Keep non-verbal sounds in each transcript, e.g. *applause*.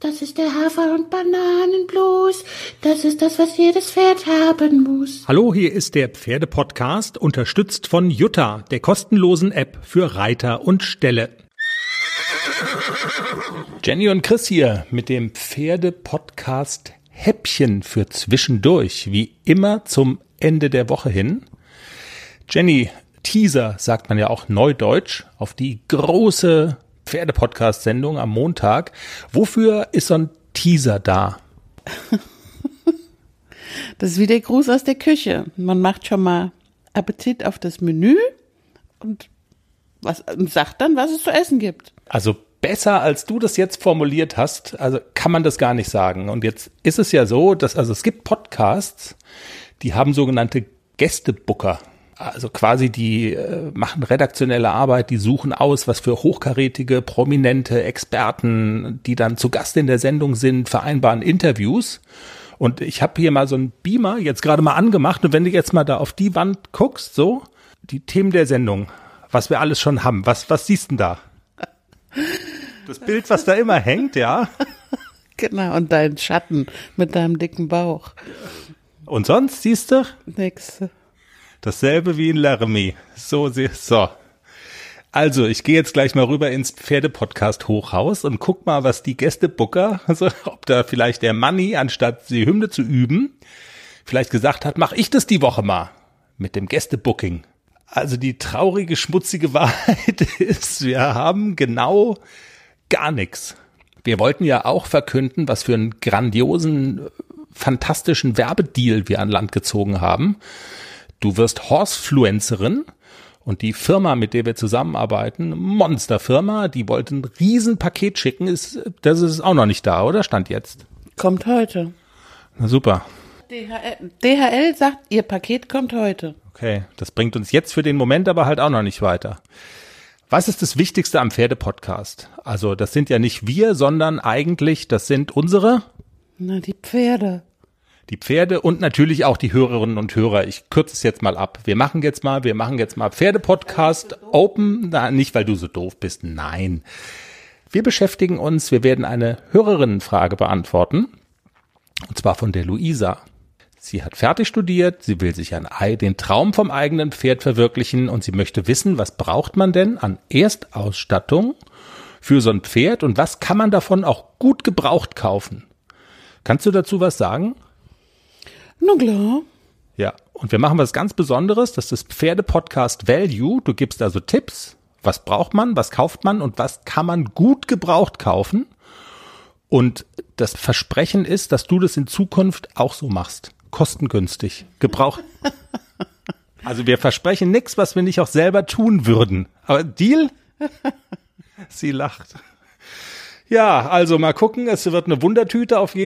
Das ist der Hafer- und Bananenblues. Das ist das, was jedes Pferd haben muss. Hallo, hier ist der Pferdepodcast, unterstützt von Jutta, der kostenlosen App für Reiter und Ställe. Jenny und Chris hier mit dem Pferdepodcast Häppchen für zwischendurch, wie immer zum Ende der Woche hin. Jenny, Teaser sagt man ja auch neudeutsch auf die große Pferdepodcast-Sendung am Montag. Wofür ist so ein Teaser da? *laughs* Das ist wie der Gruß aus der Küche. Man macht schon mal Appetit auf das Menü und, was, und sagt dann, was es zu essen gibt. Also besser als du das jetzt formuliert hast, also kann man das gar nicht sagen. Und jetzt ist es ja so, dass also es gibt Podcasts, die haben sogenannte Gästebooker also quasi die äh, machen redaktionelle Arbeit, die suchen aus, was für hochkarätige, prominente Experten, die dann zu Gast in der Sendung sind, vereinbaren Interviews. Und ich habe hier mal so einen Beamer jetzt gerade mal angemacht und wenn du jetzt mal da auf die Wand guckst, so die Themen der Sendung, was wir alles schon haben, was was siehst du da? Das Bild, was da immer hängt, ja. *laughs* Genau, und dein Schatten mit deinem dicken Bauch. Und sonst siehst du? Nix. Dasselbe wie in Laramie. So, so. Also, ich gehe jetzt gleich mal rüber ins Pferdepodcast Hochhaus und guck mal, was die Gästebooker, also ob da vielleicht der Manni, anstatt die Hymne zu üben, vielleicht gesagt hat, mach ich das die Woche mal mit dem Gästebooking. Also die traurige, schmutzige *laughs* Wahrheit ist, wir haben genau gar nichts. Wir wollten ja auch verkünden, was für einen grandiosen, fantastischen Werbedeal wir an Land gezogen haben. Du wirst Horsefluencerin und die Firma, mit der wir zusammenarbeiten, Monsterfirma, die wollte ein Riesenpaket schicken, ist, das ist auch noch nicht da, oder? Stand jetzt. Kommt heute. Na super. DHL, DHL sagt, ihr Paket kommt heute. Okay, das bringt uns jetzt für den Moment aber halt auch noch nicht weiter. Was ist das Wichtigste am Pferdepodcast? Also, das sind ja nicht wir, sondern eigentlich, das sind unsere? Na, die Pferde die Pferde und natürlich auch die Hörerinnen und Hörer. Ich kürze es jetzt mal ab. Wir machen jetzt mal, wir machen jetzt mal Pferdepodcast Open. Na, nicht, weil du so doof bist. Nein. Wir beschäftigen uns, wir werden eine Hörerinnenfrage beantworten. Und zwar von der Luisa. Sie hat fertig studiert, sie will sich ein Ei, den Traum vom eigenen Pferd verwirklichen und sie möchte wissen, was braucht man denn an Erstausstattung für so ein Pferd und was kann man davon auch gut gebraucht kaufen? Kannst du dazu was sagen? Na klar. Ja, und wir machen was ganz Besonderes, das ist das Pferdepodcast Value. Du gibst also Tipps, was braucht man, was kauft man und was kann man gut gebraucht kaufen. Und das Versprechen ist, dass du das in Zukunft auch so machst. Kostengünstig. Gebraucht. *laughs* Also wir versprechen nichts, was wir nicht auch selber tun würden. Aber Deal? *laughs* Sie lacht. Ja, also mal gucken. Es wird eine Wundertüte auf jeden Fall.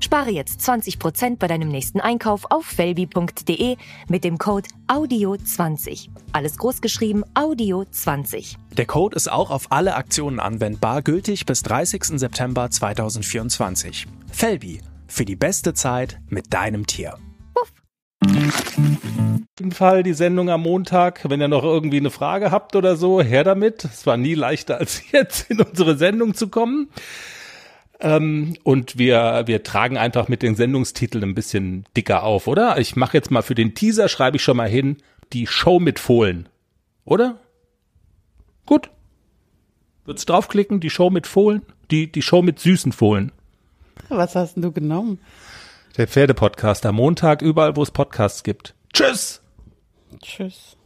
Spare jetzt 20% bei deinem nächsten Einkauf auf felbi.de mit dem Code AUDIO20. Alles großgeschrieben AUDIO20. Der Code ist auch auf alle Aktionen anwendbar, gültig bis 30. September 2024. Felbi, für die beste Zeit mit deinem Tier. Puff. Auf jeden Fall die Sendung am Montag. Wenn ihr noch irgendwie eine Frage habt oder so, her damit. Es war nie leichter als *laughs* jetzt in unsere Sendung zu kommen. Ähm, und wir, wir tragen einfach mit den Sendungstiteln ein bisschen dicker auf, oder? Ich mache jetzt mal für den Teaser, schreibe ich schon mal hin, die Show mit Fohlen. Oder? Gut. Wird's draufklicken, die Show mit Fohlen? Die, die Show mit süßen Fohlen. Was hast denn du genommen? Der Pferdepodcast am Montag, überall wo es Podcasts gibt. Tschüss! Tschüss.